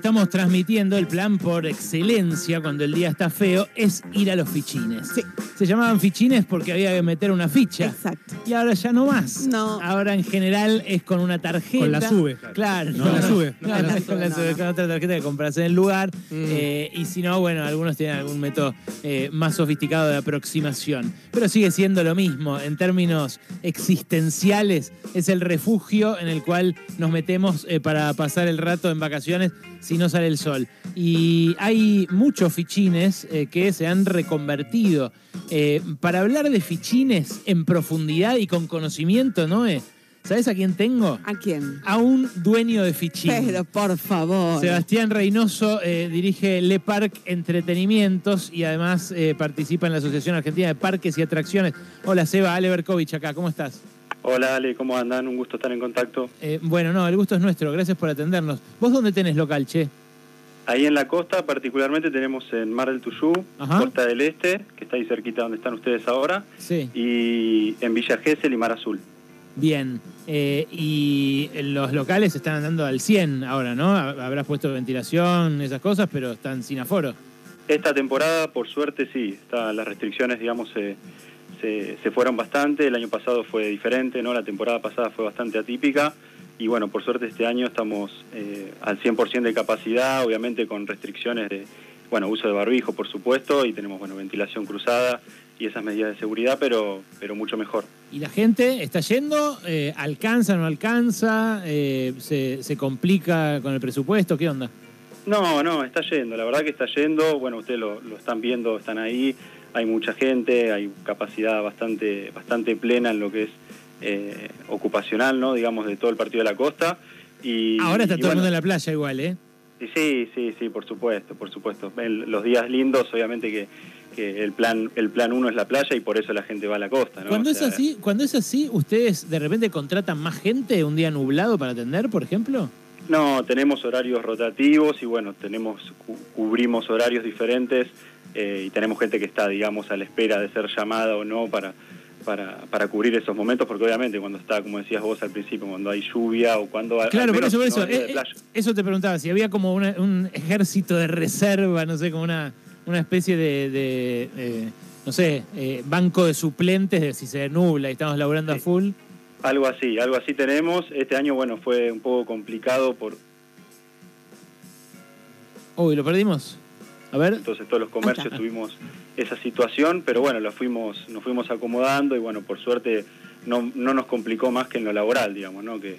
Estamos transmitiendo el plan por excelencia cuando el día está feo, es ir a los fichines. Sí. Se llamaban fichines porque había que meter una ficha. Exacto. Y ahora ya no más. No. Ahora en general es con una tarjeta. Con la SUBE. Claro. No, la SUBE. No, No, no, la es con la SUBE, SUBE, no, con otra tarjeta que compras en el lugar. Mm. Eh, y si no, bueno, algunos tienen algún método eh, más sofisticado de aproximación. Pero sigue siendo lo mismo. En términos existenciales, es el refugio en el cual nos metemos eh, para pasar el rato en vacaciones si no sale el sol. Y hay muchos fichines eh, que se han reconvertido. Eh, para hablar de fichines en profundidad y con conocimiento, Noé, ¿sabes a quién tengo? ¿A quién? A un dueño de fichín. Pero por favor. Sebastián Reynoso eh, dirige Le Parc Entretenimientos y además participa en la Asociación Argentina de Parques y Atracciones. Hola Seba, Ale Berkovich acá, ¿cómo estás? Hola Ale, ¿cómo andan? Un gusto estar en contacto. Eh, bueno, no, el gusto es nuestro, gracias por atendernos. ¿Vos dónde tenés local, che? Ahí en la costa, particularmente tenemos en Mar del Tuyú, Ajá. Costa del Este, que está ahí cerquita donde están ustedes ahora, Sí. y en Villa Gesell y Mar Azul. Bien. Eh, y los locales están andando al 100 ahora, ¿no? Habrás puesto ventilación, esas cosas, pero están sin aforo. Esta temporada, por suerte, sí, está, las restricciones, digamos, se, se, se fueron bastante. El año pasado fue diferente, ¿no? La temporada pasada fue bastante atípica. Y bueno, por suerte este año estamos eh, al 100% de capacidad, obviamente con restricciones de, bueno, uso de barbijo, por supuesto, y tenemos, bueno, ventilación cruzada y esas medidas de seguridad, pero, pero mucho mejor. ¿Y la gente está yendo? Eh, ¿Alcanza, no alcanza? Eh, se, ¿Se complica con el presupuesto? ¿Qué onda? No, no, está yendo, la verdad que está yendo, bueno, ustedes lo, lo están viendo, están ahí, hay mucha gente, hay capacidad bastante, bastante plena en lo que es eh, ocupacional, ¿no? Digamos, de todo el partido de la costa. Y, Ahora está y todo el mundo en la playa igual, ¿eh? Sí, sí, sí, por supuesto, por supuesto. En los días lindos, obviamente que, que el plan el plan uno es la playa y por eso la gente va a la costa, ¿no? Cuando O es así, cuando es así, ¿ustedes de repente contratan más gente un día nublado para atender, por ejemplo? No, tenemos horarios rotativos y bueno, tenemos cu- cubrimos horarios diferentes eh, y tenemos gente que está, digamos, a la espera de ser llamada o no para, para, para cubrir esos momentos, porque obviamente cuando está, como decías vos al principio, cuando hay lluvia o cuando... Claro, por menos eso, por eso. día de Eh, eh, eso te preguntaba, si había como una- un ejército de reserva, no sé, como una, una especie de, de, eh, no sé, banco de suplentes de si se nubla y estamos laburando a full. Algo así, algo así tenemos. Este año, bueno, fue un poco complicado por Uy, ¿lo perdimos? A ver. entonces todos los comercios tuvimos esa situación, pero bueno, lo fuimos, nos fuimos acomodando y bueno, por suerte no, no nos complicó más que en lo laboral, digamos, ¿no? Que,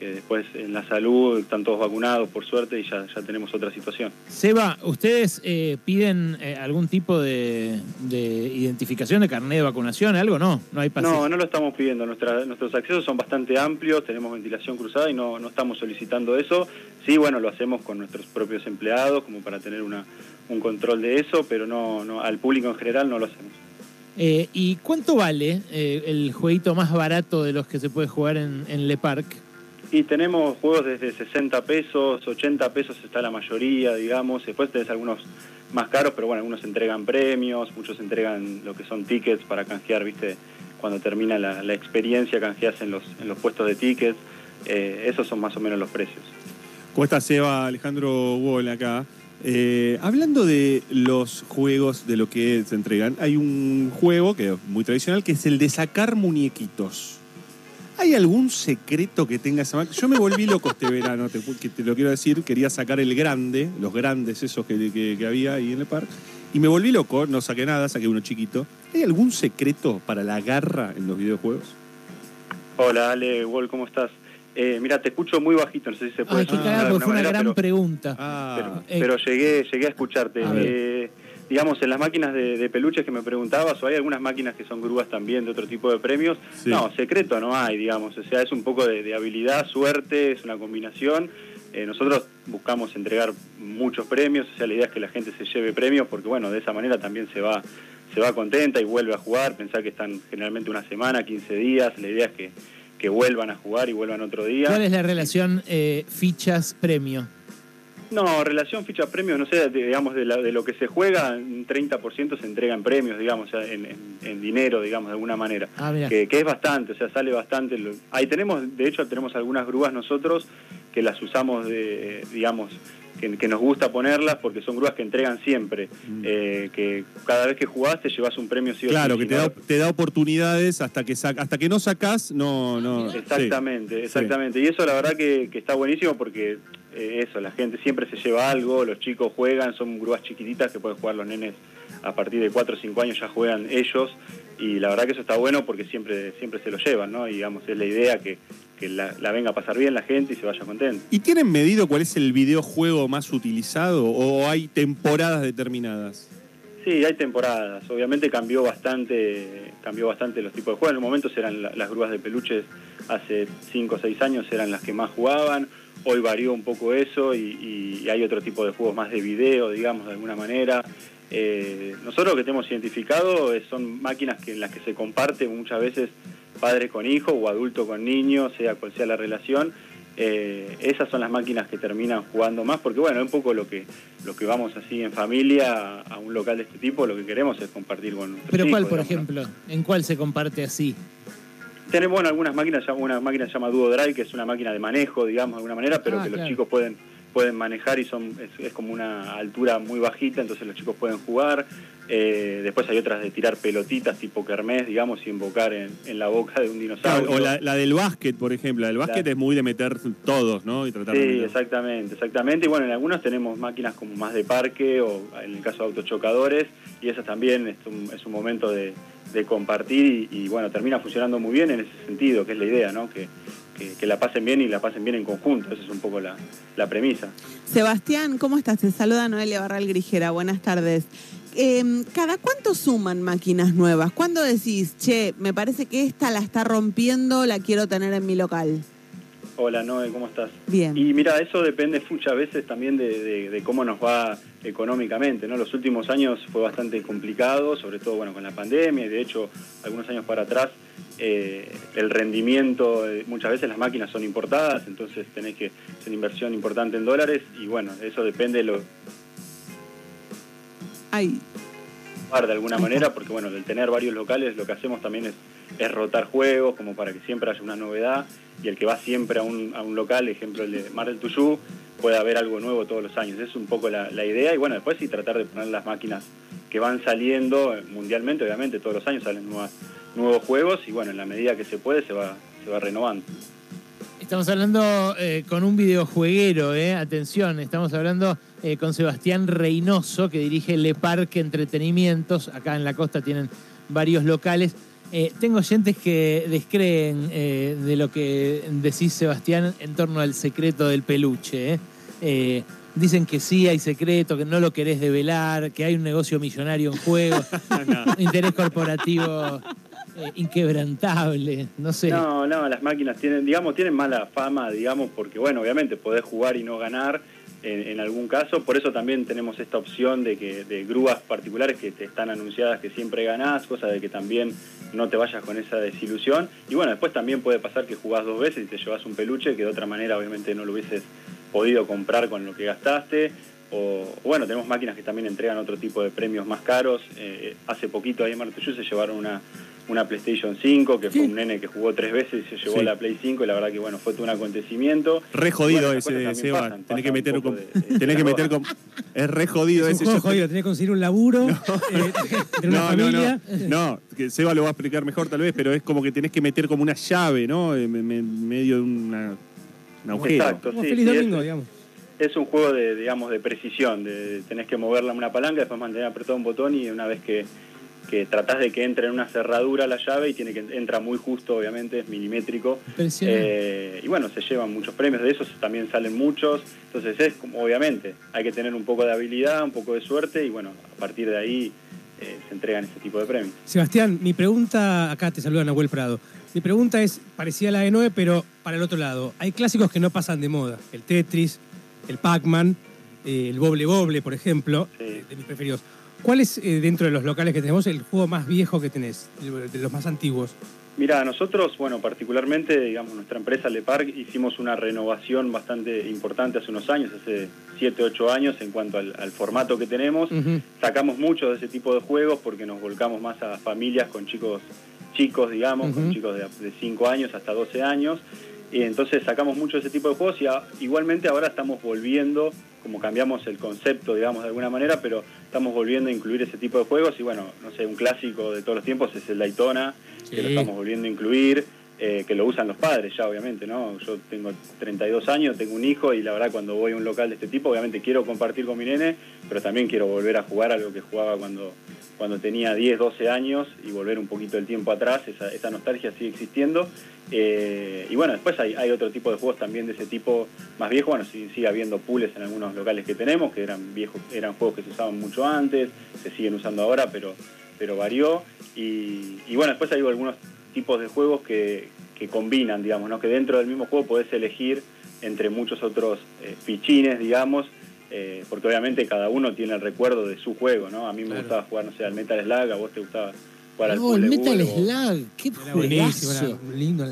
que después en la salud están todos vacunados, por suerte, y ya, ya tenemos otra situación. Seba, ¿ustedes eh, piden eh, algún tipo de, de identificación de carnet de vacunación? ¿Algo? No, no hay pase. No, no lo estamos pidiendo. Nuestra- nuestros accesos son bastante amplios, tenemos ventilación cruzada y no, no estamos solicitando eso. Sí, bueno, lo hacemos con nuestros propios empleados como para tener una, un control de eso, pero no, no al público en general no lo hacemos. Eh, ¿Y cuánto vale el jueguito más barato de los que se puede jugar en, en Le Parc? Y tenemos juegos desde 60 pesos, 80 pesos está la mayoría, digamos. Después tenés algunos más caros, pero bueno, algunos entregan premios, muchos entregan lo que son tickets para canjear, ¿viste? Cuando termina la, experiencia, canjeas en los, en los puestos de tickets. Eh, esos son más o menos los precios. ¿Cómo estás, Seba? Alejandro Wall acá. Eh, hablando de los juegos, de lo que se entregan, hay un juego que es muy tradicional que es el de sacar muñequitos. ¿Hay algún secreto que tenga esa máquina? Yo me volví loco este verano, te, que te lo quiero decir. Quería sacar el grande, los grandes esos que, que- que había ahí en el parque. Y me volví loco, no saqué nada, saqué uno chiquito. ¿Hay algún secreto para la garra en los videojuegos? Hola, Ale, Wall, ¿cómo estás? Eh, mira, te escucho muy bajito, no sé si se puede Ay, qué cagada, fue una manera, gran pero- pregunta. Ah, pero, Eh, llegué, llegué a escucharte. A. Eh, digamos, en las máquinas de, de peluches que me preguntabas, o hay algunas máquinas que son grúas también de otro tipo de premios. Sí. No, secreto no hay, digamos. O sea, es un poco de, de habilidad, suerte, es una combinación. Eh, nosotros buscamos entregar muchos premios, o sea, la idea es que la gente se lleve premios, porque bueno, de esa manera también se va se va contenta y vuelve a jugar. Pensar que están generalmente una semana, 15 días. La idea es que, que vuelvan a jugar y vuelvan otro día. ¿Cuál es la relación eh, fichas-premio? No, relación ficha premios, no sé, digamos, de, la- de lo que se juega, un 30% se entrega en premios, digamos, o sea, en, en- en dinero, digamos, de alguna manera. Ah. Que, que es bastante, o sea, sale bastante. Ahí tenemos, de hecho, tenemos algunas grúas nosotros que las usamos, de, digamos, que, que nos gusta ponerlas porque son grúas que entregan siempre. Mm. Eh, que cada vez que jugás te llevas un premio sí o Claro, sí, que te no- da, te da oportunidades hasta que sac- hasta que no sacás, no, no. Exactamente, sí. exactamente. Y eso la verdad que, que está buenísimo porque eh, eso, la gente siempre se lleva algo, los chicos juegan, son grúas chiquititas que pueden jugar los nenes a partir de 4 o 5 años ya juegan ellos y la verdad que eso está bueno porque siempre siempre se lo llevan, ¿no? Y digamos, es la idea que, que la, la venga a pasar bien la gente y se vaya contenta. ¿Y tienen medido cuál es el videojuego más utilizado o hay temporadas determinadas? Sí, hay temporadas. Obviamente cambió bastante, cambió bastante los tipos de juegos. En los momentos eran la- las grúas de peluches hace 5 o 6 años eran las que más jugaban. Hoy varió un poco eso y, y hay otro tipo de juegos más de video, digamos, de alguna manera. Eh, nosotros lo que tenemos identificado es- son máquinas que, en las que se comparte muchas veces padre con hijo o adulto con niño, sea cual sea la relación. Eh, esas son las máquinas que terminan jugando más, porque bueno, un poco lo que lo que vamos así en familia a, un local de este tipo, lo que queremos es compartir con nuestros Pero ¿cuál, hijos, por digamos, ¿no? ejemplo? ¿En cuál se comparte así? Tenemos bueno, algunas máquinas, una máquina se llama Duo Drive, que es una máquina de manejo, digamos, de alguna manera, pero Ah, que los chicos pueden pueden manejar y son es, es como una altura muy bajita, entonces los chicos pueden jugar. Eh, después hay otras de tirar pelotitas tipo kermés, digamos, y invocar en, en la boca de un dinosaurio. O la, la del básquet, por ejemplo. La del básquet La- es muy de meter todos, ¿no? Y tratar de Sí, exactamente, exactamente. Y bueno, en algunos tenemos máquinas como más de parque o en el caso de autochocadores y eso también es un, es un momento de, de compartir y, y, bueno, termina funcionando muy bien en ese sentido, que es la idea, ¿no? Que, que, que la pasen bien y la pasen bien en conjunto, esa es un poco la, la premisa. Sebastián, ¿cómo estás? Te saluda Noelia Barral Grijera. Buenas tardes. Eh, ¿Cada cuánto suman máquinas nuevas? ¿Cuándo decís, che, me parece que esta la está rompiendo, la quiero tener en mi local? Hola Noé, ¿cómo estás? Bien. Y mira, eso depende muchas veces también de, de- de cómo nos va económicamente, ¿no? Los últimos años fue bastante complicado, sobre todo bueno con la pandemia, y de hecho algunos años para atrás eh, el rendimiento, eh, muchas veces las máquinas son importadas, entonces tenés que hacer una inversión importante en dólares y bueno, eso depende de lo Ay, de alguna manera, porque bueno, del tener varios locales lo que hacemos también es, es rotar juegos como para que siempre haya una novedad y el que va siempre a un, a un local, ejemplo el de Mar del Tuyú, pueda haber algo nuevo todos los años. Es un poco la, la idea y bueno, después sí tratar de poner las máquinas que van saliendo mundialmente, obviamente todos los años salen nuevas- nuevos juegos y bueno, en la medida que se puede se va, se va renovando. Estamos hablando eh, con un videojueguero, eh. atención, estamos hablando eh, con Sebastián Reynoso, que dirige Le Parque Entretenimientos. Acá en la costa tienen varios locales. Eh, tengo oyentes que descreen eh, de lo que decís, Sebastián, en torno al secreto del peluche. eh. Eh, dicen que sí hay secreto, que no lo querés develar, que hay un negocio millonario en juego, un interés corporativo eh, inquebrantable, no sé. No, no, las máquinas tienen, digamos, tienen mala fama, digamos, porque bueno, obviamente podés jugar y no ganar en, algún caso, por eso también tenemos esta opción de que de grúas particulares que te están anunciadas que siempre ganás, cosa de que también no te vayas con esa desilusión. Y bueno, después también puede pasar que jugás dos veces y te llevas un peluche que de otra manera obviamente no lo hubieses podido comprar con lo que gastaste. O bueno, tenemos máquinas que también entregan otro tipo de premios más caros. Eh, hace poquito ahí en Martellú se llevaron una, una PlayStation 5, que fue un nene que jugó tres veces y se llevó Sí. la Play 5 y la verdad que bueno, fue todo un acontecimiento. Re jodido Bueno, ese, Seba. pasan, tenés que meter con, de- de- tenés que meter con. Es re jodido Es un ese. juego jodido, tenés que conseguir un laburo, eh, tener una No, no, familia. no, no, que Seba lo va a explicar mejor tal vez, pero es como que tenés que meter como una llave, ¿no? En en- en medio de una, un agujero. Exacto, Como sí, feliz sí, domingo, es- digamos. Es un juego de, digamos, de precisión, de tenés que moverla una palanca, después mantener apretado un botón y una vez que, que tratás de que entre en una cerradura la llave y tiene que entra muy justo, obviamente, es milimétrico. Eh, y bueno, se llevan muchos premios, de esos también salen muchos. Entonces es como, obviamente, hay que tener un poco de habilidad, un poco de suerte y bueno, a partir de ahí eh, se entregan ese tipo de premios. Sebastián, mi pregunta, acá te saluda Nahuel Prado. Mi pregunta es parecida a la de Noé, pero para el otro lado. Hay clásicos que no pasan de moda. El Tetris, el Pac-Man, eh, el Boble Boble, por ejemplo, Sí. de mis preferidos. ¿Cuál es, eh, dentro de los locales que tenemos, el juego más viejo que tenés, de los más antiguos? Mira, nosotros, bueno, particularmente, digamos, nuestra empresa Le Parc hicimos una renovación bastante importante hace unos años, hace 7, 8 años, en cuanto al, al formato que tenemos. Sacamos mucho de ese tipo de juegos porque nos volcamos más a familias con chicos chicos, digamos, con chicos de, 5 años hasta 12 años. Y entonces sacamos mucho de ese tipo de juegos y a- igualmente ahora estamos volviendo, como cambiamos el concepto, digamos, de alguna manera, pero estamos volviendo a incluir ese tipo de juegos y bueno, no sé, un clásico de todos los tiempos es el Daytona, que lo estamos volviendo a incluir, eh, que lo usan los padres ya, obviamente, ¿no? Yo tengo 32 años, tengo un hijo y la verdad cuando voy a un local de este tipo, obviamente quiero compartir con mi nene, pero también quiero volver a jugar a lo que jugaba cuando, cuando tenía 10, 12 años y volver un poquito el tiempo atrás, esa, nostalgia sigue existiendo. Eh, y bueno, después hay, otro tipo de juegos también de ese tipo más viejo, bueno, sigue habiendo pools en algunos locales que tenemos, que eran viejos, eran juegos que se usaban mucho antes, se siguen usando ahora, pero, pero varió. Y, y bueno, después hay algunos tipos de juegos que, que combinan, digamos, ¿no? que dentro del mismo juego podés elegir entre muchos otros eh, fichines, digamos, eh, porque obviamente cada uno tiene el recuerdo de su juego, ¿no? A mí me Claro. gustaba jugar, no sé, al Metal Slug, a vos te gustaba jugar al No, el Puzzle Metal Slug, qué buenísimo, lindo.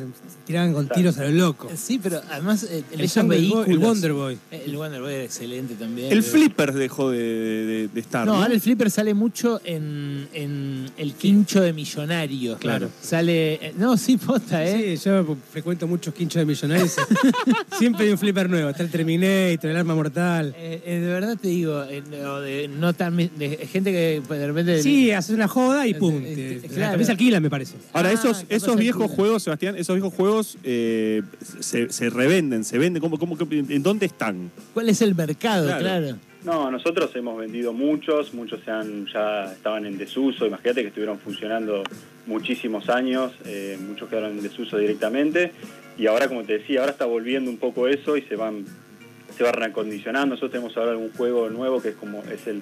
Tiraban con tiros a lo loco. Sí, pero además eh, El, Boy- vehículos. el Wonder Boy. Eh, El Wonder Boy era excelente también. El Eh, Flipper dejó de, de- de estar. No, ¿no? ahora el flipper sale mucho en, en el quincho de millonarios. Claro. Sale. eh, No, sí, posta, ¿eh? Sí, yo frecuento muchos quinchos de millonarios. Siempre hay un flipper nuevo. Está el Terminator, el arma mortal. Eh, eh, de verdad te digo, eh, no, de, no tan. De gente que de repente. Sí, haces una joda y Eh, pum. Eh, claro. La camisa alquila, me parece. Ahora, Ah, esos, esos viejos juegos, Sebastián, esos viejos juegos eh, se, se revenden, se venden. ¿Cómo, cómo, ¿En dónde están? ¿Cuál es el mercado? Claro. Claro. No, nosotros hemos vendido muchos, muchos se han, ya estaban en desuso, imagínate que estuvieron funcionando muchísimos años, eh, muchos quedaron en desuso directamente y ahora como te decía, ahora está volviendo un poco eso y se van se va reacondicionando. Nosotros tenemos ahora un juego nuevo que es como es el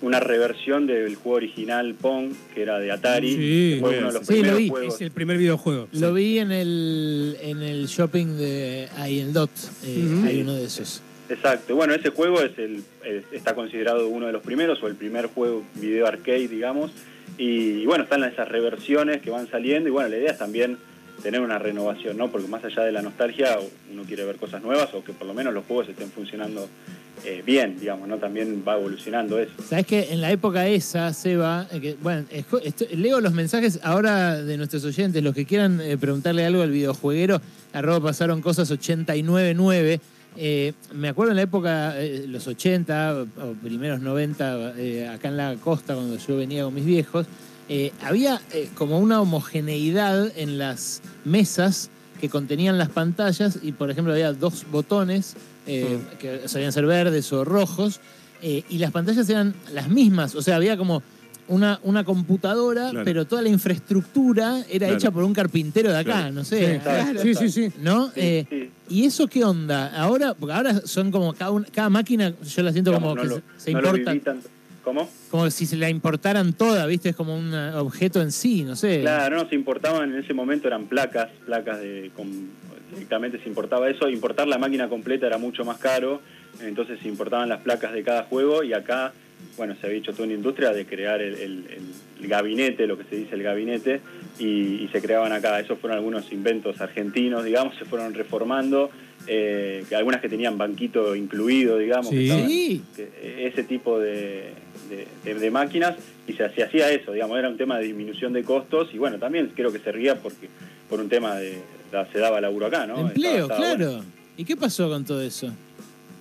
una reversión del juego original Pong, que era de Atari, Sí, que fue uno de los Sí, lo primeros vi. juegos. Es el primer videojuego. Lo vi en el, en el shopping de ahí en Dot. eh. Hay uno de esos. Exacto, bueno, ese juego es el, es- está considerado uno de los primeros o el primer juego video arcade, digamos, y, y bueno, están esas reversiones que van saliendo y bueno, la idea es también tener una renovación, ¿no? Porque más allá de la nostalgia, uno quiere ver cosas nuevas o que por lo menos los juegos estén funcionando eh, bien, digamos, ¿no? También va evolucionando eso. Sabes que en la época esa, Seba, eh, que, bueno, leo los mensajes ahora de nuestros oyentes, los que quieran eh, preguntarle algo al videojueguero, arroba pasaron cosas 899. Eh, me acuerdo en la época, los 80 o, primeros 90, eh, acá en la costa, cuando yo venía con mis viejos, eh, había eh, como una homogeneidad en las mesas que contenían las pantallas y, por ejemplo, había dos botones eh, que solían ser verdes o rojos eh, y las pantallas eran las mismas, o sea, había como una, una computadora, Claro. pero toda la infraestructura era Claro. hecha por un carpintero de acá, Claro. no sé. Claro. Sí, sí, sí. ¿No? Sí, Eh, sí. ¿Y eso qué onda? Ahora, porque ahora son como cada, una- cada máquina, yo la siento Digamos, como no que lo- se, se no lo importa, viví tanto. ¿Cómo? como si se la importaran toda, ¿viste? Es como un eh, objeto en sí, no sé. Claro, no, se importaban en ese momento, eran placas, placas de con- directamente se importaba eso, importar la máquina completa era mucho más caro, entonces se importaban las placas de cada juego y acá, bueno, se había hecho toda una industria de crear el, el- el- el gabinete, lo que se dice el gabinete, y, y se creaban acá, esos fueron algunos inventos argentinos, digamos, se fueron reformando, eh, que algunas que tenían banquito incluido, digamos, que Sí. estaban- que- ese tipo de, de- de- de máquinas y se, se hacía eso, digamos, era un tema de disminución de costos y bueno, también creo que se ría porque por un tema de, se daba laburo acá, ¿no? Empleo, Estaba- estaba claro. bueno. ¿Y qué pasó con todo eso?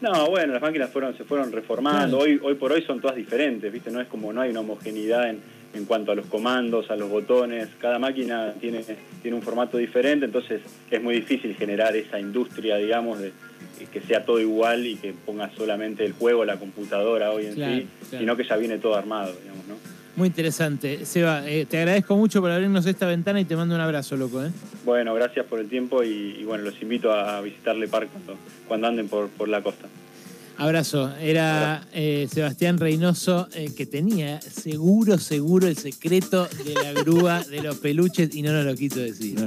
No, bueno, las máquinas fueron se fueron reformando, Claro. hoy hoy por hoy son todas diferentes, ¿viste? No es como no hay una homogeneidad en, en cuanto a los comandos, a los botones, cada máquina tiene tiene un formato diferente, entonces es muy difícil generar esa industria, digamos, de que sea todo igual y que ponga solamente el juego, la computadora hoy en Claro, sí, claro. sino que ya viene todo armado, digamos, ¿no? Muy interesante. Seba, eh, te agradezco mucho por abrirnos esta ventana y te mando un abrazo, loco. ¿eh? Bueno, gracias por el tiempo y, y bueno, los invito a visitarle Park cuando, cuando anden por, por la costa. Abrazo. Era eh, Sebastián Reynoso eh, que tenía seguro, seguro el secreto de la grúa de los peluches y no nos lo quiso decir.